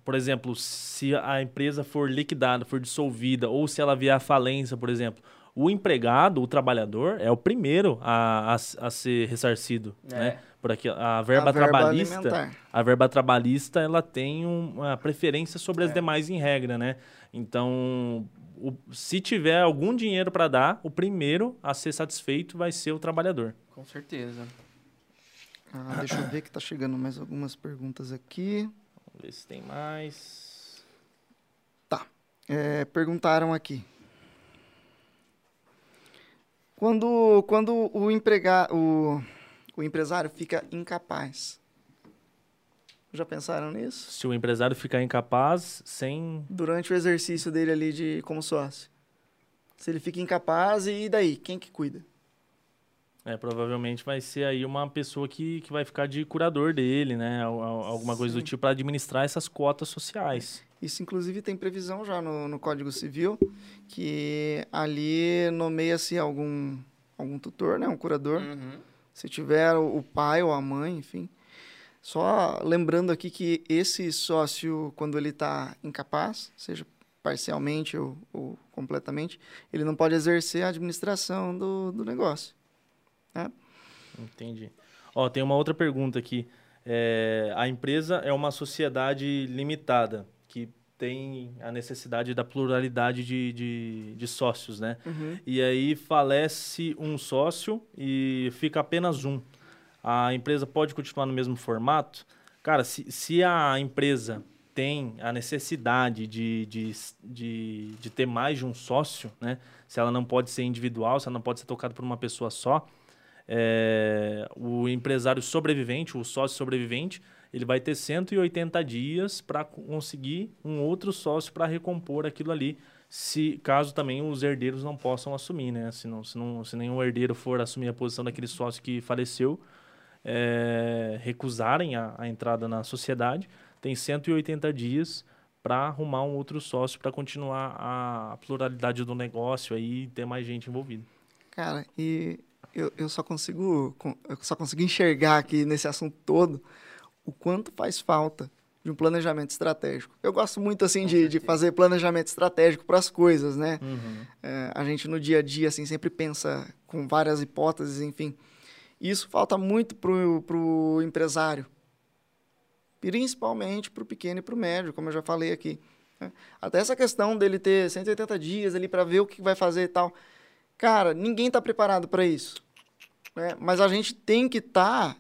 Por exemplo, se a empresa for liquidada, for dissolvida, ou se ela vier à falência, por exemplo, o empregado, o trabalhador, é o primeiro a, a, a ser ressarcido, é. né? Por aqui a verba, a trabalhista verba a verba trabalhista ela tem uma preferência sobre é. as demais em regra né? Então o, se tiver algum dinheiro para dar o primeiro a ser satisfeito vai ser o trabalhador. Com certeza. Ah, deixa eu ver que tá chegando mais algumas perguntas aqui. Vamos ver se tem mais. Tá. É, perguntaram aqui. Quando quando o empregado o o empresário fica incapaz. Já pensaram nisso? Se o empresário ficar incapaz sem. Durante o exercício dele ali de como sócio. Se ele fica incapaz, e daí? Quem que cuida? É, provavelmente vai ser aí uma pessoa que, que vai ficar de curador dele, né? Alguma Sim. coisa do tipo para administrar essas cotas sociais. Isso, inclusive, tem previsão já no, no Código Civil, que ali nomeia-se algum, algum tutor, né? Um curador. Uhum se tiver o pai ou a mãe, enfim. Só lembrando aqui que esse sócio, quando ele está incapaz, seja parcialmente ou, ou, completamente, ele não pode exercer a administração do, do negócio. Né? Entendi. Ó, tem uma outra pergunta aqui. É, a empresa é uma sociedade limitada tem a necessidade da pluralidade de, de, de sócios, né? Uhum. E aí falece um sócio e fica apenas um. A empresa pode continuar no mesmo formato? Cara, se, se a empresa tem a necessidade de, de, de, de ter mais de um sócio, né? Se ela não pode ser individual, se ela não pode ser tocada por uma pessoa só, é, o empresário sobrevivente, o sócio sobrevivente, ele vai ter 180 dias para conseguir um outro sócio para recompor aquilo ali, se caso também os herdeiros não possam assumir, né? Se, não, se, não, se nenhum herdeiro for assumir a posição daquele sócio que faleceu, é, recusarem a, a entrada na sociedade, tem 180 dias para arrumar um outro sócio para continuar a pluralidade do negócio aí e ter mais gente envolvida. Cara, e eu, eu só consigo eu só consigo enxergar aqui nesse assunto todo o quanto faz falta de um planejamento estratégico. Eu gosto muito assim de, de, fazer planejamento estratégico para as coisas, né? Uhum. É, a gente no dia a dia assim sempre pensa com várias hipóteses, enfim. Isso falta muito pro pro empresário, principalmente para o pequeno e para o médio, como eu já falei aqui. Né? Até essa questão dele ter 180 dias ali para ver o que vai fazer e tal. Cara, ninguém está preparado para isso. Né? Mas a gente tem que estar tá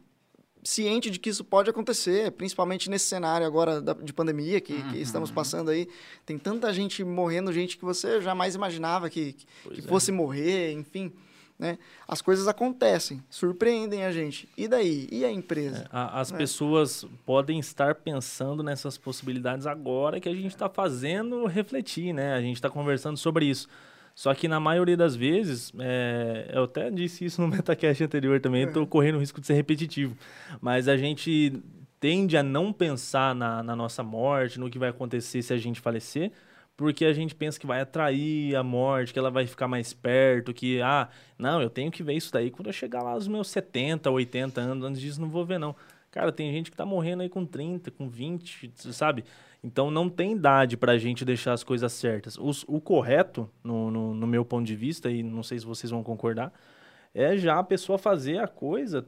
ciente de que isso pode acontecer, principalmente nesse cenário agora da, de pandemia que, uhum. que, estamos passando aí. Tem tanta gente morrendo, gente que você jamais imaginava que, que, que fosse é. morrer, enfim. Né? As coisas acontecem, surpreendem a gente. E daí? E a empresa? É, a, as é. pessoas podem estar pensando nessas possibilidades agora que a gente está fazendo refletir, né? A gente está conversando sobre isso. Só que na maioria das vezes, é, eu até disse isso no [LAUGHS] Metacast anterior também, estou é. correndo o risco de ser repetitivo, mas a gente tende a não pensar na, na nossa morte, no que vai acontecer se a gente falecer, porque a gente pensa que vai atrair a morte, que ela vai ficar mais perto, que, ah, não, eu tenho que ver isso daí quando eu chegar lá aos meus 70, 80 anos, antes disso não vou ver não. Cara, tem gente que tá morrendo aí com 30, com 20, sabe? Então não tem idade para a gente deixar as coisas certas. Os, o correto, no, no, no, meu ponto de vista, e não sei se vocês vão concordar, é já a pessoa fazer a coisa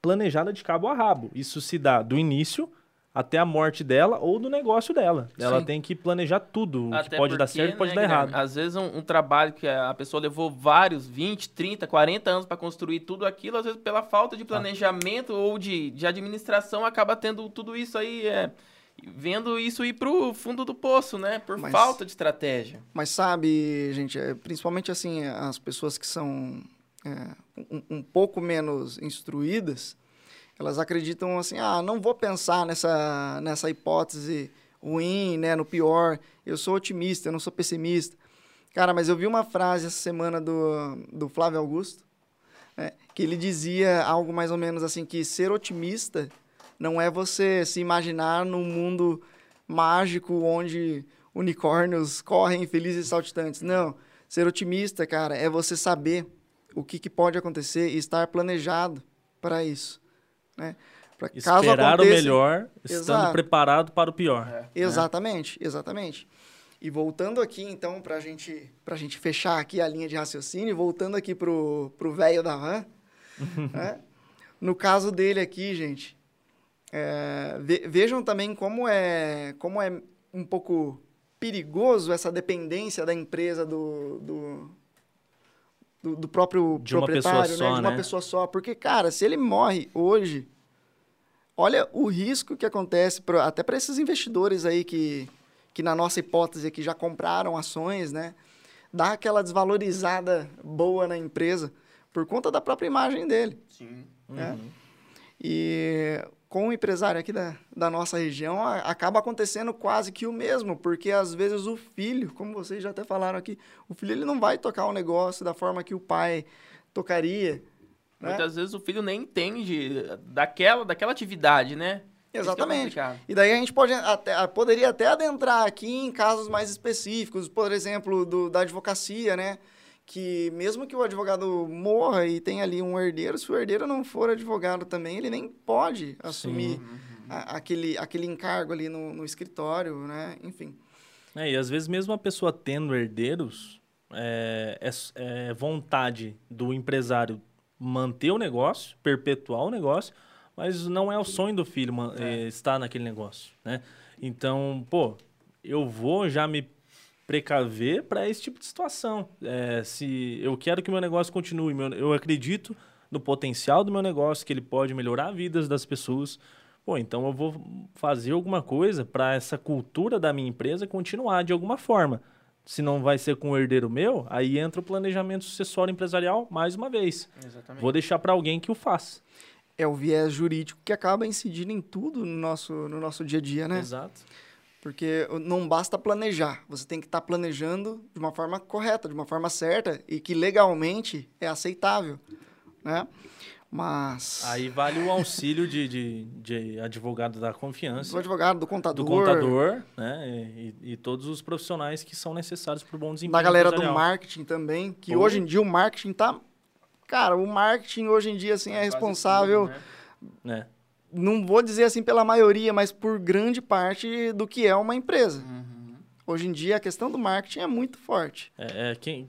planejada de cabo a rabo. Isso se dá do início até a morte dela ou do negócio dela. Sim. Ela tem que planejar tudo. Até que pode porque, dar certo, pode né, dar errado. Às vezes um, um, trabalho que a pessoa levou vários, 20, 30, 40 anos para construir tudo aquilo, às vezes pela falta de ah. planejamento ah. ou de, de administração acaba tendo tudo isso aí é, vendo isso ir pro fundo do poço, né? Por mas, falta de estratégia. Mas sabe, gente, é, principalmente assim, as pessoas que são é, um, um, pouco menos instruídas, elas acreditam assim, ah, não vou pensar nessa, nessa hipótese ruim, né, no pior. Eu sou otimista, eu não sou pessimista. Cara, mas eu vi uma frase essa semana do, do Flávio Augusto, né, que ele dizia algo mais ou menos assim, que ser otimista não é você se imaginar num mundo mágico onde unicórnios correm felizes e saltitantes. Não. Ser otimista, cara, é você saber o que, que pode acontecer e estar planejado para isso. Né? Pra Esperar aconteça... o melhor, estando Exato. preparado para o pior. É. Exatamente, exatamente. E voltando aqui, então, para gente, a gente fechar aqui a linha de raciocínio, voltando aqui para o velho da van, [LAUGHS] né? no caso dele aqui, gente, é, vejam também como é, como é um pouco perigoso essa dependência da empresa do, do, do, do próprio de proprietário, só, né? de uma né? pessoa só. Porque, cara, se ele morre hoje, olha o risco que acontece pra, até para esses investidores aí que, que, na nossa hipótese aqui, já compraram ações, né? Dá aquela desvalorizada boa na empresa por conta da própria imagem dele. Sim. Né? Uhum. E com o empresário aqui da, da nossa região, a, acaba acontecendo quase que o mesmo, porque às vezes o filho, como vocês já até falaram aqui, o filho ele não vai tocar o negócio da forma que o pai tocaria. Né? Muitas vezes o filho nem entende daquela, daquela atividade, né? É Exatamente. É e daí a gente pode até, poderia até adentrar aqui em casos mais específicos, por exemplo, do, da advocacia, né? Que mesmo que o advogado morra e tenha ali um herdeiro, se o herdeiro não for advogado também, ele nem pode assumir a, aquele, aquele encargo ali no, no escritório, né? Enfim. É, e às vezes mesmo a pessoa tendo herdeiros, é, é, é vontade do empresário manter o negócio, perpetuar o negócio, mas não é o sonho do filho é. estar naquele negócio, né? Então, pô, eu vou já me precaver para esse tipo de situação. É, se eu quero que meu negócio continue, eu acredito no potencial do meu negócio, que ele pode melhorar a vida das pessoas. Pô, então eu vou fazer alguma coisa para essa cultura da minha empresa continuar de alguma forma. Se não vai ser com o herdeiro meu, aí entra o planejamento sucessório empresarial mais uma vez. Exatamente. Vou deixar para alguém que o faça. É o viés jurídico que acaba incidindo em tudo no nosso, no nosso dia a dia, né? Exato. Porque não basta planejar, você tem que estar tá planejando de uma forma correta, de uma forma certa e que legalmente é aceitável, né? Mas... Aí vale o auxílio de, de, de advogado da confiança. Do advogado, do contador. Do contador, né? E, e, todos os profissionais que são necessários para o bom desempenho Da galera do marketing também, que oh. hoje em dia o marketing tá... Cara, o marketing hoje em dia, assim, é responsável... Tudo, né? Não vou dizer assim pela maioria, mas por grande parte do que é uma empresa. Uhum. Hoje em dia a questão do marketing é muito forte. É, é quem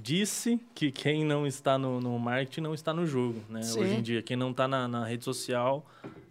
disse que quem não está no, no marketing não está no jogo, né? Sim. Hoje em dia quem não está na, na, rede social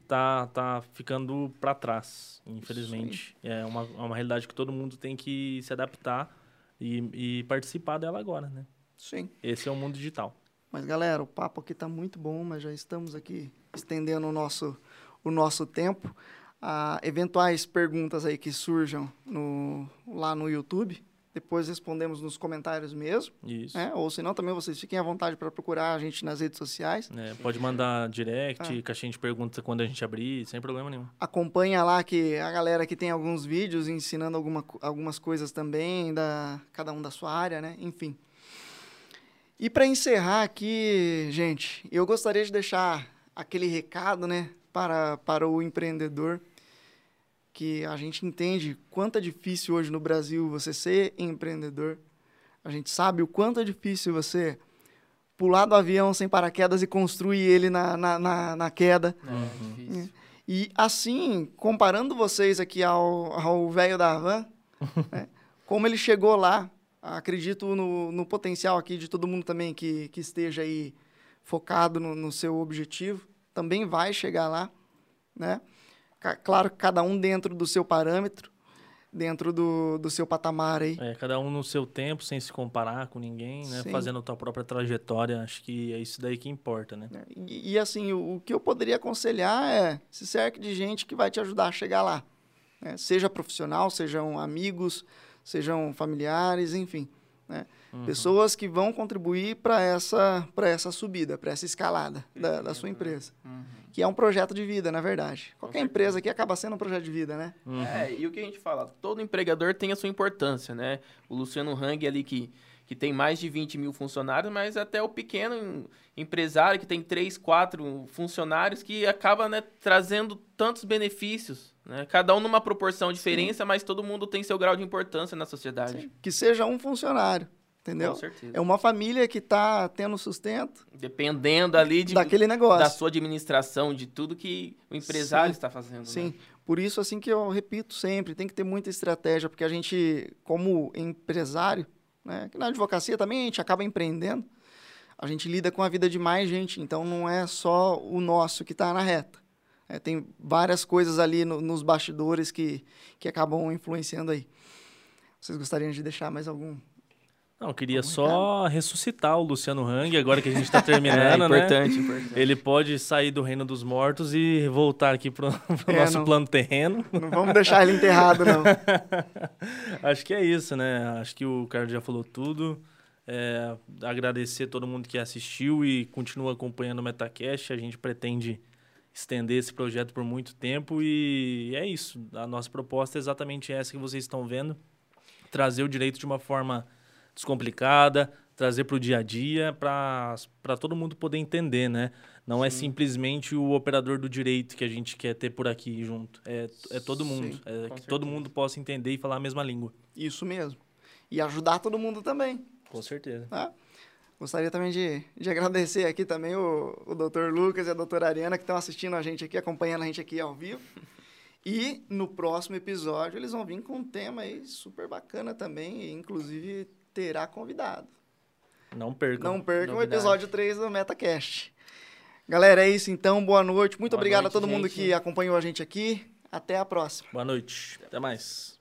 tá tá ficando para trás, infelizmente. Sim. É uma, é uma realidade que todo mundo tem que se adaptar e, e participar dela agora, né? Sim. Esse é o mundo digital. Mas galera, o papo aqui está muito bom, mas já estamos aqui estendendo o nosso o nosso tempo a eventuais perguntas aí que surjam no, lá no YouTube. Depois respondemos nos comentários mesmo. Isso. Né? Ou senão também vocês fiquem à vontade para procurar a gente nas redes sociais. É, pode mandar direct, ah. caixinha de perguntas quando a gente abrir, sem problema nenhum. Acompanha lá que a galera que tem alguns vídeos ensinando alguma, algumas coisas também, da, cada um da sua área, né? Enfim. E para encerrar aqui, gente, eu gostaria de deixar aquele recado, né? para, para o empreendedor, que a gente entende quanto é difícil hoje no Brasil você ser empreendedor. A gente sabe o quanto é difícil você pular do avião sem paraquedas e construir ele na, na, na, na queda. É, é. E assim, comparando vocês aqui ao velho da van, [LAUGHS] né, como ele chegou lá, acredito no, no potencial aqui de todo mundo também que, que esteja aí focado no, no seu objetivo também vai chegar lá, né? Claro, cada um dentro do seu parâmetro, dentro do, do seu patamar aí. É, cada um no seu tempo, sem se comparar com ninguém, né? Sim. Fazendo a tua própria trajetória, acho que é isso daí que importa, né? É, e, e, assim, o, o, que eu poderia aconselhar é se cerque de gente que vai te ajudar a chegar lá. Né? Seja profissional, sejam amigos, sejam familiares, enfim. Né? Uhum. Pessoas que vão contribuir para essa, essa subida, para essa escalada da, da, sua empresa. Uhum. Que é um projeto de vida, na verdade. Qualquer empresa aqui acaba sendo um projeto de vida, né? Uhum. É, e o que a gente fala, todo empregador tem a sua importância, né? O Luciano Hang ali que, que tem mais de 20 mil funcionários, mas até o pequeno empresário que tem 3, 4 funcionários que acaba né, trazendo tantos benefícios. Né? Cada um numa proporção diferente, mas todo mundo tem seu grau de importância na sociedade. Sim. Que seja um funcionário entendeu? Com certeza. É uma família que está tendo sustento. Dependendo ali de, daquele negócio. Da sua administração, de tudo que o empresário Sim. está fazendo. Sim. Né? Por isso, assim que eu repito sempre, tem que ter muita estratégia, porque a gente, como empresário, né, que na advocacia também a gente acaba empreendendo, a gente lida com a vida de mais gente, então não é só o nosso que está na reta. É, tem várias coisas ali no, nos bastidores que, que acabam influenciando aí. Vocês gostariam de deixar mais algum não, eu queria só ressuscitar o Luciano Hang, agora que a gente está [LAUGHS] terminando, é, importante, né? Importante. Ele pode sair do reino dos mortos e voltar aqui para o [LAUGHS] é, nosso não, plano terreno. Não vamos deixar ele enterrado, não. [LAUGHS] Acho que é isso, né? Acho que o Carlos já falou tudo. É, agradecer todo mundo que assistiu e continua acompanhando o Metacast. A gente pretende estender esse projeto por muito tempo e é isso. A nossa proposta é exatamente essa que vocês estão vendo. Trazer o direito de uma forma descomplicada, trazer para o dia a dia, para todo mundo poder entender, né? Não é Sim. é simplesmente o operador do direito que a gente quer ter por aqui junto. É, é todo mundo. Sim, é que certeza. todo mundo possa entender e falar a mesma língua. Isso mesmo. E ajudar todo mundo também. Com certeza. Tá? Gostaria também de, de agradecer aqui também o, o doutor Lucas e a doutora Ariana que estão assistindo a gente aqui, acompanhando a gente aqui ao vivo. E no próximo episódio eles vão vir com um tema aí super bacana também, inclusive terá convidado. Não percam. Não percam o episódio 3 do MetaCast. Galera, é isso então. Boa noite. Muito boa obrigado noite, a todo gente. mundo que acompanhou a gente aqui. Até a próxima. Boa noite. Até mais.